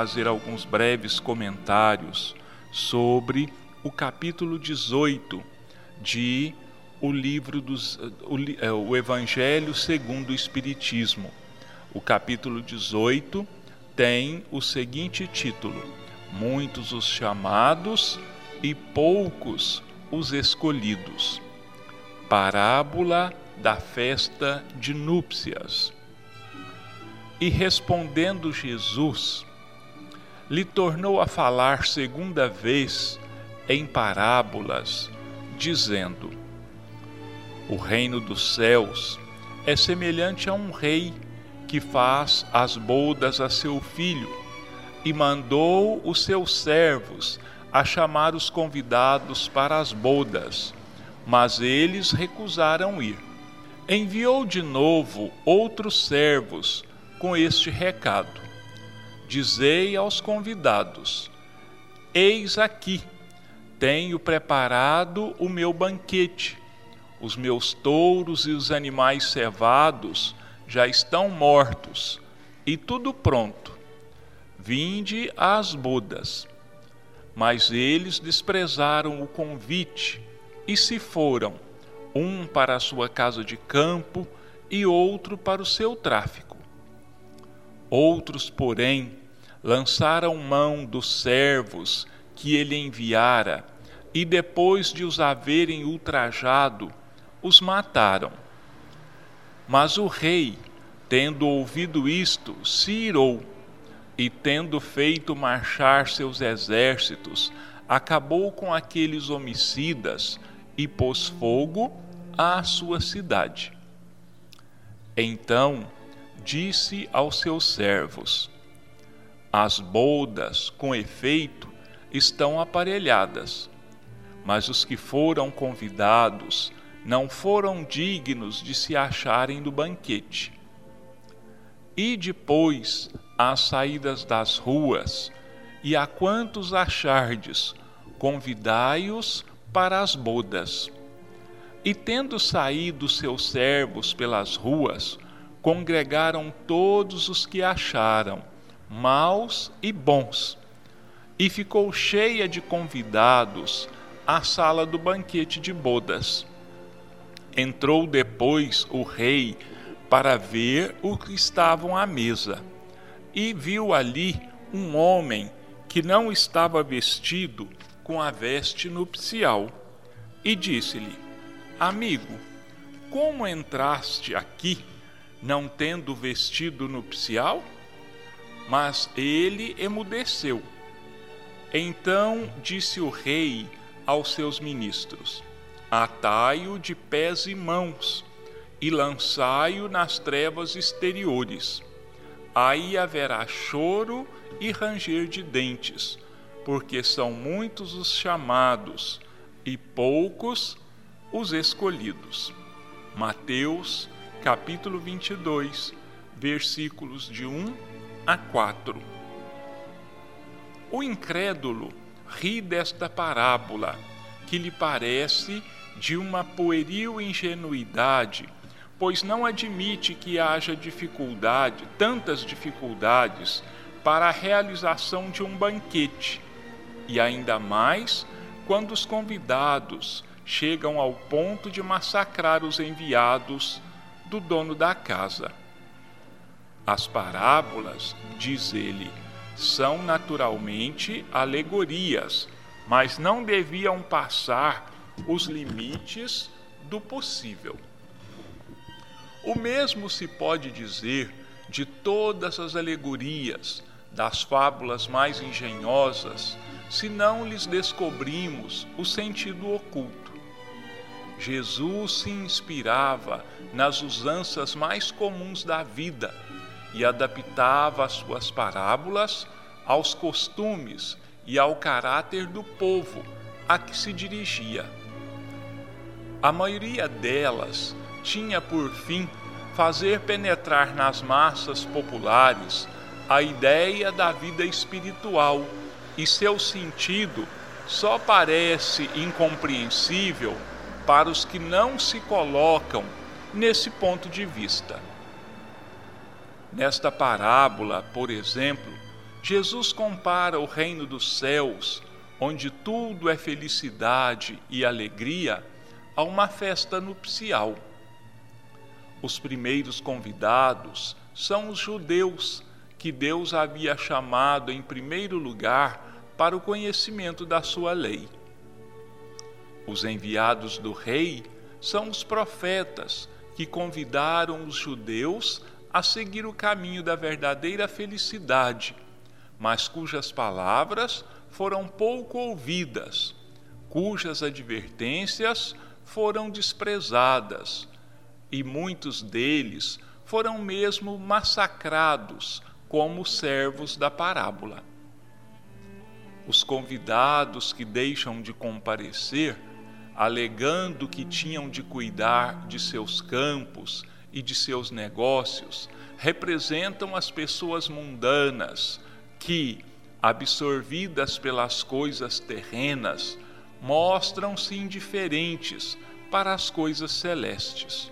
fazer alguns breves comentários sobre o capítulo 18 de o livro dos o, é, o Evangelho segundo o Espiritismo. O capítulo 18 tem o seguinte título: Muitos os chamados e poucos os escolhidos. Parábola da festa de núpcias. E respondendo Jesus, lhe tornou a falar segunda vez em parábolas, dizendo: O reino dos céus é semelhante a um rei que faz as bodas a seu filho e mandou os seus servos a chamar os convidados para as bodas, mas eles recusaram ir. Enviou de novo outros servos com este recado: Dizei aos convidados: Eis aqui, tenho preparado o meu banquete. Os meus touros e os animais cevados já estão mortos, e tudo pronto. Vinde às bodas. Mas eles desprezaram o convite e se foram, um para a sua casa de campo e outro para o seu tráfico. Outros, porém, lançaram mão dos servos que ele enviara, e depois de os haverem ultrajado, os mataram. Mas o rei, tendo ouvido isto, se irou e, tendo feito marchar seus exércitos, acabou com aqueles homicidas e pôs fogo à sua cidade. Então disse aos seus servos: As boldas, com efeito, estão aparelhadas, mas os que foram convidados não foram dignos de se acharem do banquete. E depois às saídas das ruas, e a quantos achardes, convidai-os para as bodas. E tendo saído seus servos pelas ruas, congregaram todos os que acharam, maus e bons. E ficou cheia de convidados a sala do banquete de bodas. Entrou depois o rei para ver o que estavam à mesa e viu ali um homem que não estava vestido com a veste nupcial, e disse-lhe: Amigo, como entraste aqui não tendo vestido nupcial? Mas ele emudeceu. Então disse o rei aos seus ministros: Atai-o de pés e mãos e lançai-o nas trevas exteriores aí haverá choro e ranger de dentes, porque são muitos os chamados e poucos os escolhidos. Mateus, capítulo 22, versículos de 1 a 4. O incrédulo ri desta parábola, que lhe parece de uma pueril ingenuidade pois não admite que haja dificuldade, tantas dificuldades, para a realização de um banquete, e ainda mais quando os convidados chegam ao ponto de massacrar os enviados do dono da casa. As parábolas, diz ele, são naturalmente alegorias, mas não deviam passar os limites do possível. O mesmo se pode dizer de todas as alegorias, das fábulas mais engenhosas, se não lhes descobrimos o sentido oculto. Jesus se inspirava nas usanças mais comuns da vida e adaptava as suas parábolas aos costumes e ao caráter do povo a que se dirigia. A maioria delas tinha por fim fazer penetrar nas massas populares a ideia da vida espiritual e seu sentido só parece incompreensível para os que não se colocam nesse ponto de vista. Nesta parábola, por exemplo, Jesus compara o reino dos céus, onde tudo é felicidade e alegria, a uma festa nupcial. Os primeiros convidados são os judeus, que Deus havia chamado em primeiro lugar para o conhecimento da sua lei. Os enviados do rei são os profetas, que convidaram os judeus a seguir o caminho da verdadeira felicidade, mas cujas palavras foram pouco ouvidas, cujas advertências foram desprezadas, e muitos deles foram mesmo massacrados como servos da parábola. Os convidados que deixam de comparecer, alegando que tinham de cuidar de seus campos e de seus negócios, representam as pessoas mundanas que, absorvidas pelas coisas terrenas, mostram-se indiferentes para as coisas celestes.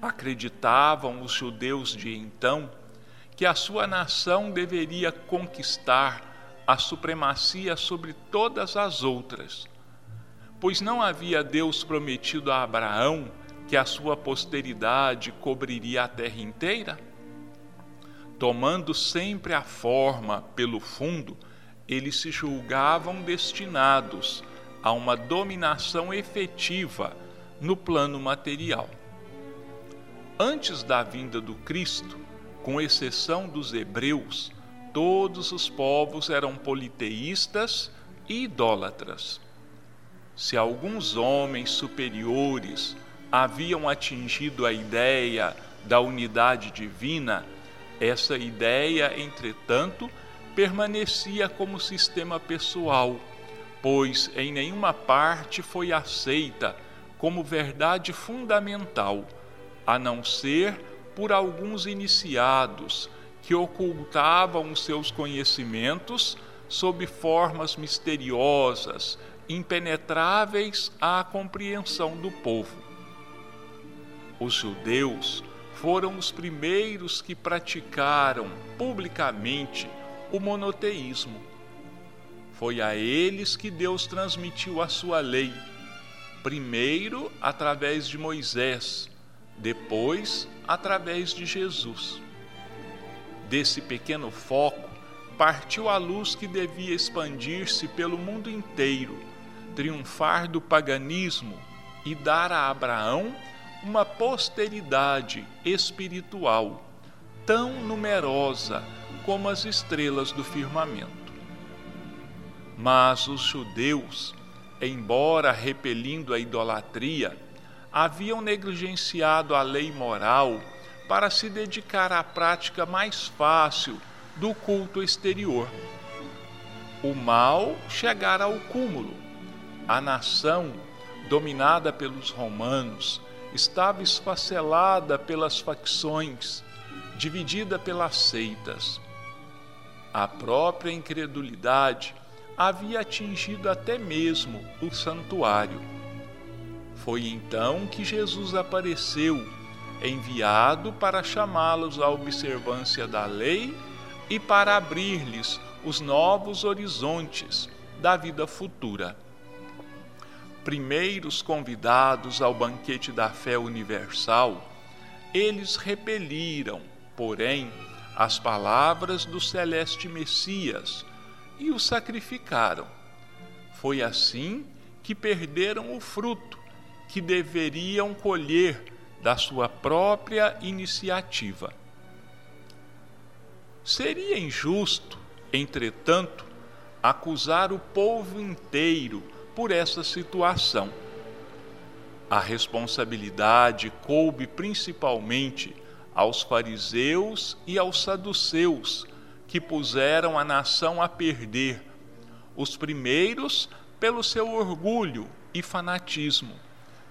Acreditavam os judeus de então que a sua nação deveria conquistar a supremacia sobre todas as outras, pois não havia Deus prometido a Abraão que a sua posteridade cobriria a terra inteira? Tomando sempre a forma pelo fundo, eles se julgavam destinados a uma dominação efetiva no plano material. Antes da vinda do Cristo, com exceção dos hebreus, todos os povos eram politeístas e idólatras. Se alguns homens superiores haviam atingido a ideia da unidade divina, essa ideia, entretanto, permanecia como sistema pessoal, pois em nenhuma parte foi aceita como verdade fundamental a não ser por alguns iniciados que ocultavam seus conhecimentos sob formas misteriosas, impenetráveis à compreensão do povo. Os judeus foram os primeiros que praticaram publicamente o monoteísmo. Foi a eles que Deus transmitiu a sua lei, primeiro através de Moisés, depois através de Jesus. Desse pequeno foco partiu a luz que devia expandir-se pelo mundo inteiro, triunfar do paganismo e dar a Abraão uma posteridade espiritual tão numerosa como as estrelas do firmamento. Mas os judeus, embora repelindo a idolatria, haviam negligenciado a lei moral para se dedicar à prática mais fácil do culto exterior. O mal chegara ao cúmulo. A nação, dominada pelos romanos, estava esfacelada pelas facções, dividida pelas seitas. A própria incredulidade havia atingido até mesmo o santuário foi então que Jesus apareceu, enviado para chamá-los à observância da lei e para abrir-lhes os novos horizontes da vida futura. Primeiros convidados ao banquete da fé universal, eles repeliram, porém, as palavras do celeste Messias e o sacrificaram. Foi assim que perderam o fruto que deveriam colher da sua própria iniciativa. Seria injusto, entretanto, acusar o povo inteiro por essa situação. A responsabilidade coube principalmente aos fariseus e aos saduceus, que puseram a nação a perder, os primeiros pelo seu orgulho e fanatismo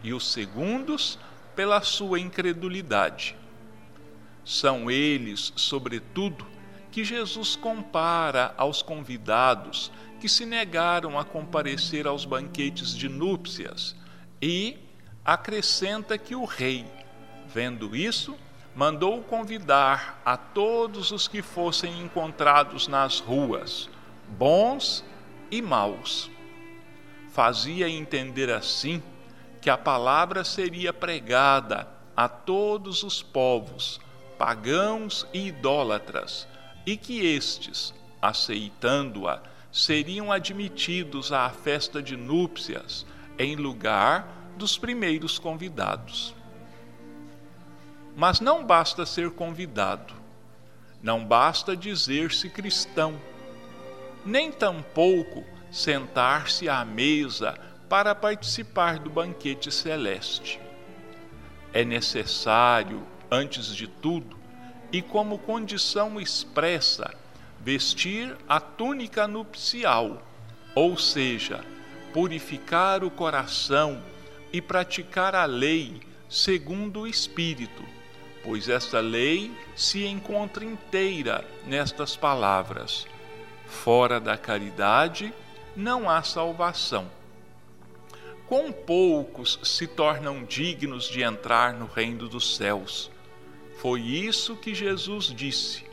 e os segundos pela sua incredulidade. São eles, sobretudo, que Jesus compara aos convidados que se negaram a comparecer aos banquetes de núpcias e acrescenta que o rei, vendo isso, mandou convidar a todos os que fossem encontrados nas ruas, bons e maus. Fazia entender assim que a palavra seria pregada a todos os povos, pagãos e idólatras, e que estes, aceitando-a, seriam admitidos à festa de núpcias em lugar dos primeiros convidados. Mas não basta ser convidado, não basta dizer-se cristão, nem tampouco sentar-se à mesa para participar do banquete celeste. É necessário, antes de tudo, e como condição expressa, vestir a túnica nupcial, ou seja, purificar o coração e praticar a lei segundo o Espírito, pois esta lei se encontra inteira nestas palavras: fora da caridade não há salvação. Quão poucos se tornam dignos de entrar no reino dos céus. Foi isso que Jesus disse.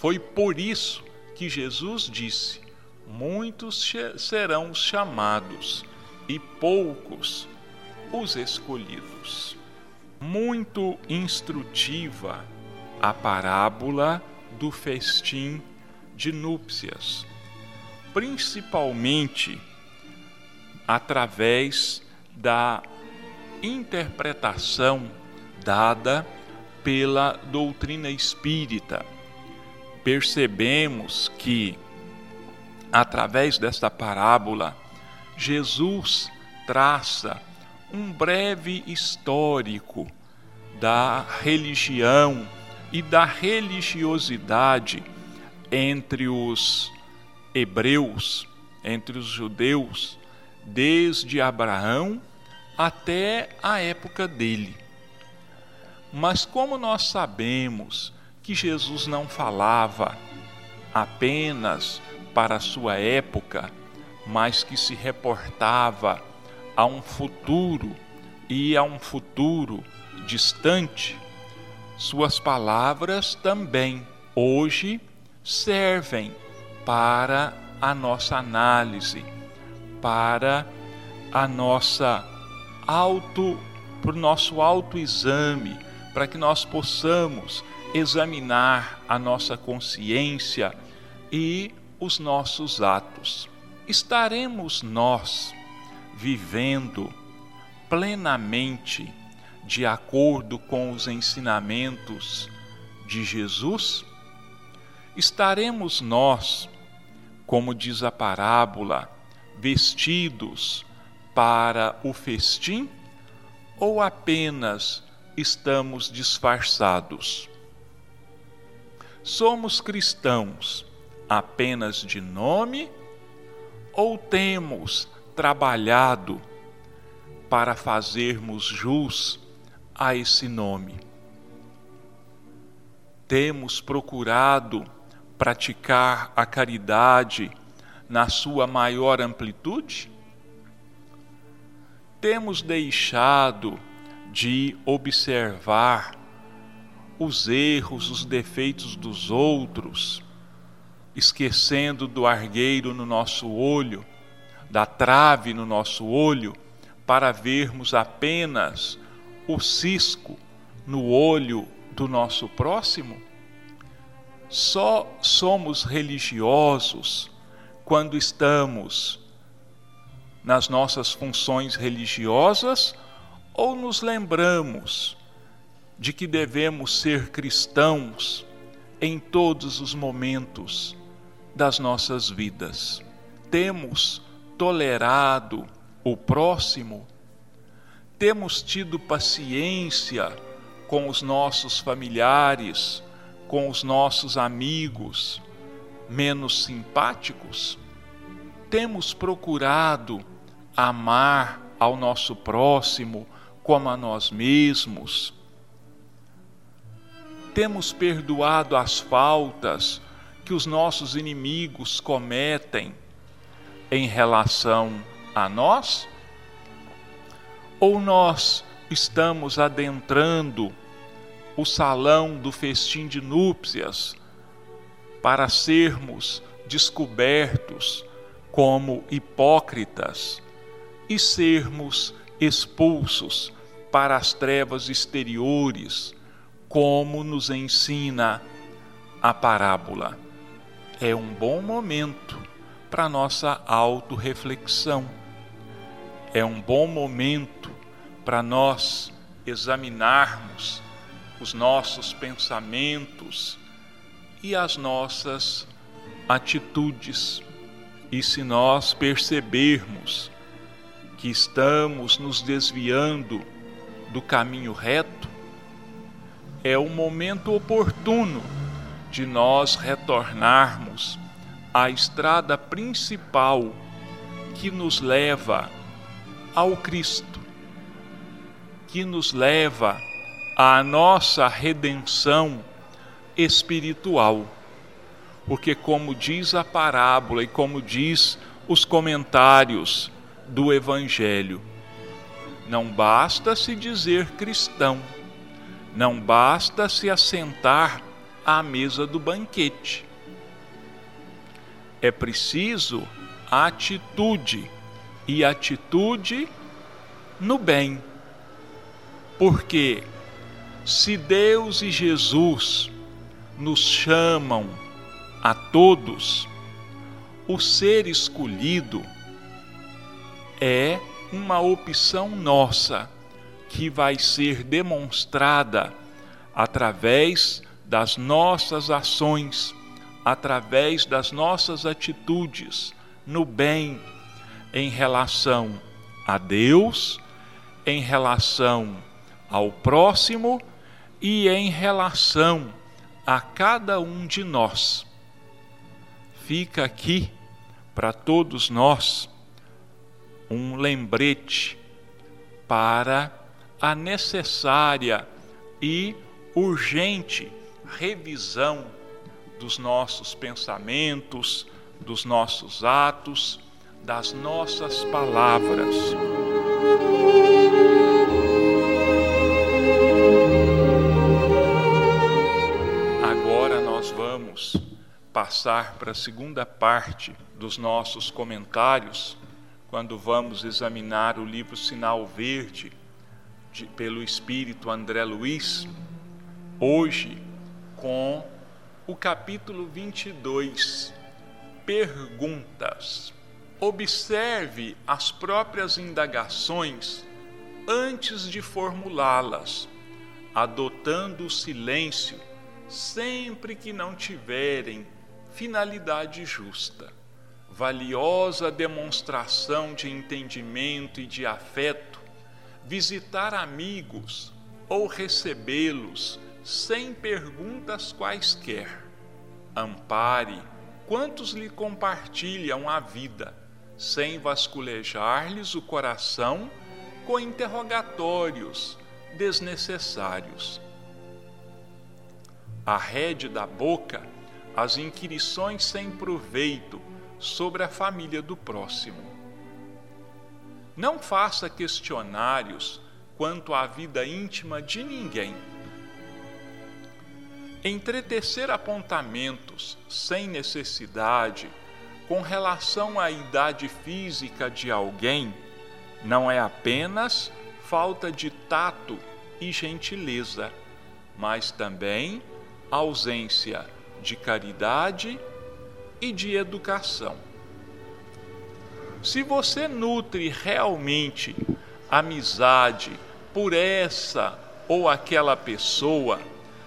Foi por isso que Jesus disse: Muitos serão chamados e poucos os escolhidos. Muito instrutiva a parábola do festim de núpcias, principalmente através da interpretação dada pela doutrina espírita percebemos que, através desta parábola, Jesus traça um breve histórico da religião e da religiosidade entre os hebreus, entre os judeus, desde Abraão até a época dele. Mas como nós sabemos que Jesus não falava apenas para a sua época, mas que se reportava a um futuro e a um futuro distante, suas palavras também hoje servem para a nossa análise, para a nossa auto, para o nosso autoexame, para que nós possamos examinar a nossa consciência e os nossos atos. Estaremos nós vivendo plenamente de acordo com os ensinamentos de Jesus? Estaremos nós, como diz a parábola, vestidos para o festim ou apenas estamos disfarçados? Somos cristãos apenas de nome ou temos trabalhado para fazermos jus a esse nome? Temos procurado praticar a caridade na sua maior amplitude? Temos deixado de observar os erros, os defeitos dos outros, esquecendo do argueiro no nosso olho, da trave no nosso olho, para vermos apenas o cisco no olho do nosso próximo? Só somos religiosos quando estamos nas nossas funções religiosas ou nos lembramos de que devemos ser cristãos em todos os momentos das nossas vidas. Temos tolerado o próximo, temos tido paciência com os nossos familiares, com os nossos amigos menos simpáticos, temos procurado amar ao nosso próximo como a nós mesmos temos perdoado as faltas que os nossos inimigos cometem em relação a nós? Ou nós estamos adentrando o salão do festim de núpcias para sermos descobertos como hipócritas e sermos expulsos para as trevas exteriores, como nos ensina a parábola. É um bom momento para nossa autorreflexão. É um bom momento para nós examinarmos os nossos pensamentos e as nossas atitudes. E se nós percebermos que estamos nos desviando do caminho reto, é o momento oportuno de nós retornarmos à estrada principal que nos leva ao Cristo, que nos leva à nossa redenção espiritual. Porque, como diz a parábola e como diz os comentários do Evangelho, não basta se dizer cristão, não basta se assentar à mesa do banquete. É preciso atitude e atitude no bem. Porque se Deus e Jesus nos chamam a todos, o ser escolhido é uma opção nossa que vai ser demonstrada através das nossas ações, através das nossas atitudes no bem em relação a Deus, em relação ao próximo e em relação a cada um de nós. Fica aqui para todos nós um lembrete para a necessária e urgente revisão dos nossos pensamentos, dos nossos atos, das nossas palavras. Agora nós vamos passar para a segunda parte dos nossos comentários quando vamos examinar o livro Sinal Verde, de, pelo Espírito André Luiz, hoje com o capítulo 22, Perguntas. Observe as próprias indagações antes de formulá-las, adotando o silêncio sempre que não tiverem finalidade justa valiosa demonstração de entendimento e de afeto, visitar amigos ou recebê-los sem perguntas quaisquer. Ampare quantos lhe compartilham a vida, sem vasculejar-lhes o coração com interrogatórios desnecessários. Arrede da boca as inquirições sem proveito sobre a família do próximo. Não faça questionários quanto à vida íntima de ninguém. Entretecer apontamentos sem necessidade com relação à idade física de alguém não é apenas falta de tato e gentileza, mas também ausência de caridade e de educação. Se você nutre realmente amizade por essa ou aquela pessoa,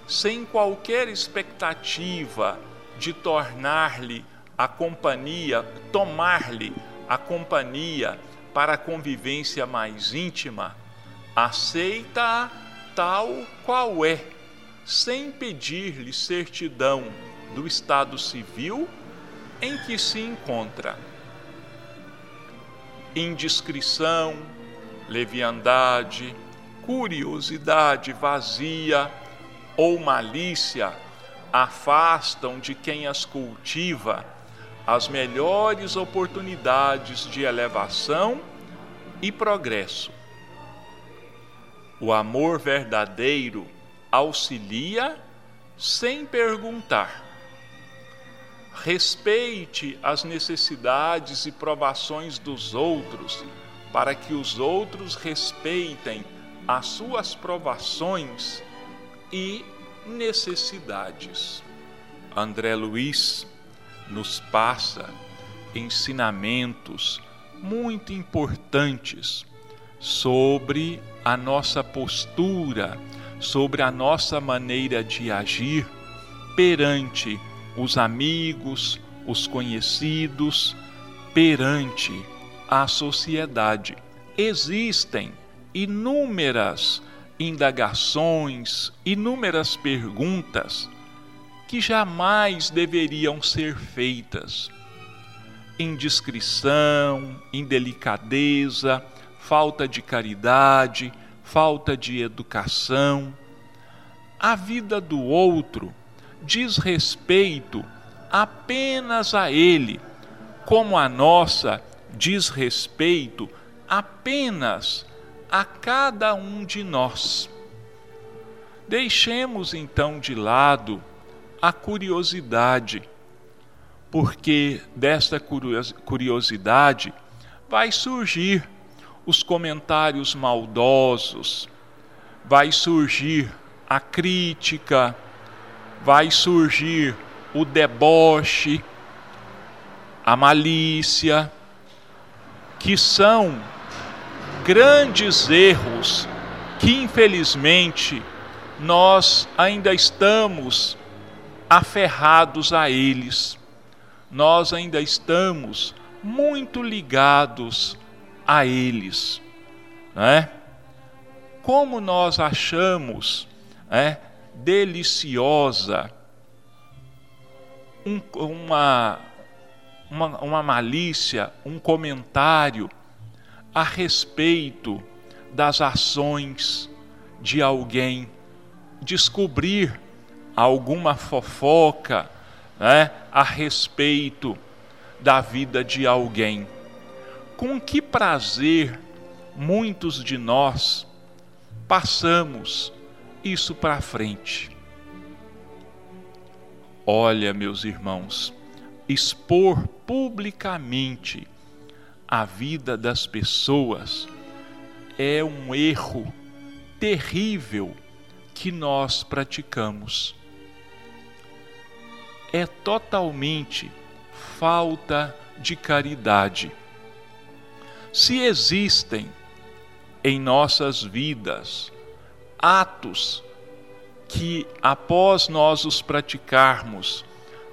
sem qualquer expectativa de tornar-lhe a companhia, tomar-lhe a companhia para a convivência mais íntima, aceita-a tal qual é, sem pedir-lhe certidão do estado civil em que se encontra. Indiscrição, leviandade, curiosidade vazia ou malícia afastam de quem as cultiva as melhores oportunidades de elevação e progresso. O amor verdadeiro auxilia sem perguntar. Respeite as necessidades e provações dos outros, para que os outros respeitem as suas provações e necessidades. André Luiz nos passa ensinamentos muito importantes sobre a nossa postura, sobre a nossa maneira de agir perante os amigos, os conhecidos, perante a sociedade. Existem inúmeras indagações, inúmeras perguntas que jamais deveriam ser feitas. Indiscrição, indelicadeza, falta de caridade, falta de educação. A vida do outro diz respeito apenas a ele, como a nossa diz respeito apenas a cada um de nós. Deixemos então de lado a curiosidade, porque desta curiosidade vai surgir os comentários maldosos, vai surgir a crítica, vai surgir o deboche, a malícia, que são grandes erros que infelizmente nós ainda estamos aferrados a eles. Nós ainda estamos muito ligados a eles. Né? Como nós achamos né, deliciosa um, uma, uma, uma malícia, um comentário a respeito das ações de alguém, descobrir alguma fofoca né, a respeito da vida de alguém. Com que prazer muitos de nós passamos isso para frente. Olha, meus irmãos, expor publicamente a vida das pessoas é um erro terrível que nós praticamos é totalmente falta de caridade. Se existem em nossas vidas atos que, após nós os praticarmos,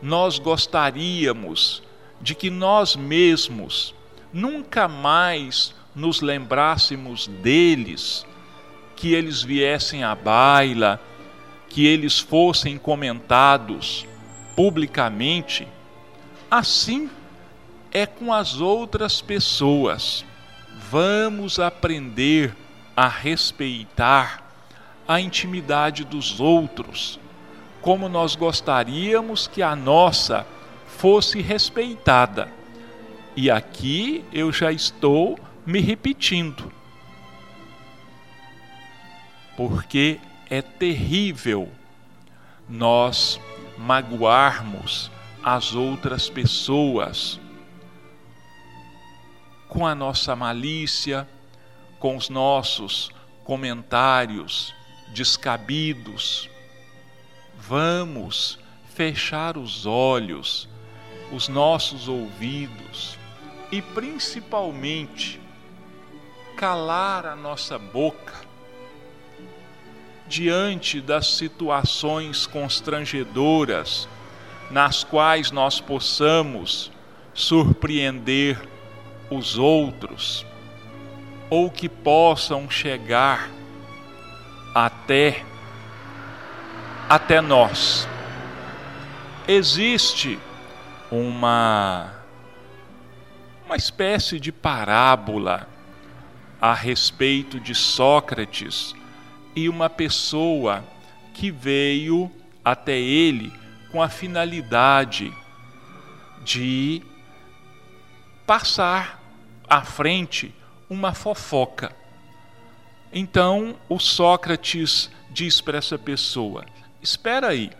nós gostaríamos de que nós mesmos nunca mais nos lembrássemos deles, que eles viessem à baila, que eles fossem comentados publicamente, assim é com as outras pessoas. Vamos aprender a respeitar a intimidade dos outros, como nós gostaríamos que a nossa fosse respeitada. E aqui eu já estou me repetindo. Porque é terrível nós magoarmos as outras pessoas com a nossa malícia, com os nossos comentários descabidos. Vamos fechar os olhos, os nossos ouvidos e principalmente calar a nossa boca diante das situações constrangedoras nas quais nós possamos surpreender os outros ou que possam chegar até até nós. Existe uma uma espécie de parábola a respeito de Sócrates e uma pessoa que veio até ele com a finalidade de passar à frente uma fofoca. Então o Sócrates diz para essa pessoa: Espera aí,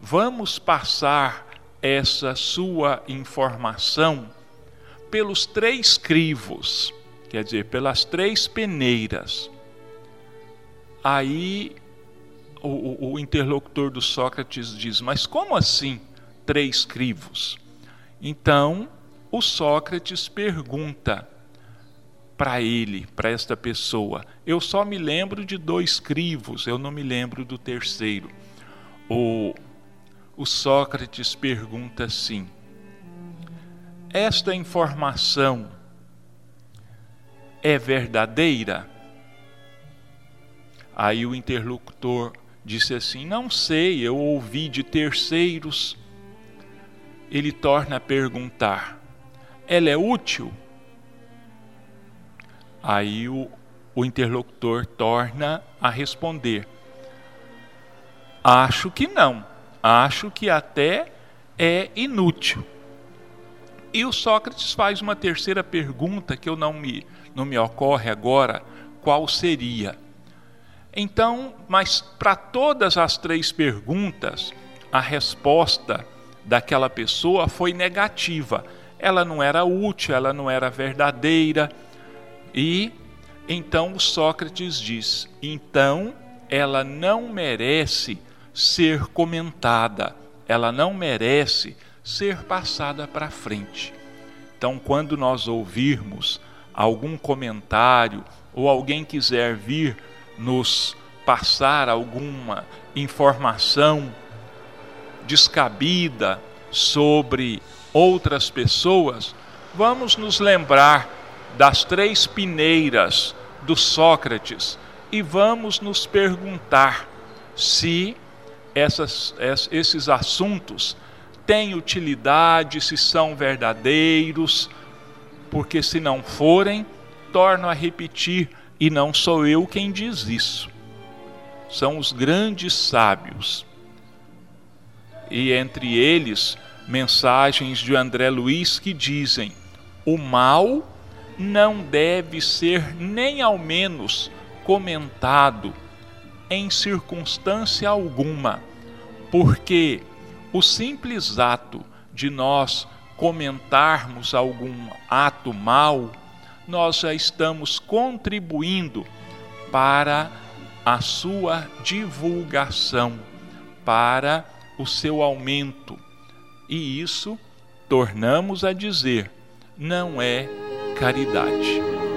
vamos passar essa sua informação pelos três crivos, quer dizer, pelas três peneiras. Aí o, o, interlocutor do Sócrates diz: Mas como assim três crivos? Então o Sócrates pergunta para ele, para esta pessoa: Eu só me lembro de dois crivos, eu não me lembro do terceiro. O, o Sócrates pergunta assim: Esta informação é verdadeira? Aí o interlocutor disse assim: Não sei, eu ouvi de terceiros. Ele torna a perguntar: Ela é útil? Aí o, o interlocutor torna a responder: Acho que não, acho que até é inútil. E o Sócrates faz uma terceira pergunta que eu não me, não me ocorre agora qual seria. Então, mas para todas as três perguntas, a resposta daquela pessoa foi negativa. Ela não era útil, ela não era verdadeira. E então Sócrates diz: então ela não merece ser comentada, ela não merece ser passada para frente. Então, quando nós ouvirmos algum comentário ou alguém quiser vir nos passar alguma informação descabida sobre outras pessoas, vamos nos lembrar das três pineiras do Sócrates e vamos nos perguntar se essas, esses assuntos têm utilidade, se são verdadeiros, porque se não forem, torno a repetir e não sou eu quem diz isso. São os grandes sábios. E entre eles, mensagens de André Luiz que dizem: o mal não deve ser nem ao menos comentado em circunstância alguma, porque o simples ato de nós comentarmos algum ato mal nós já estamos contribuindo para a sua divulgação, para o seu aumento. E isso, tornamos a dizer, não é caridade.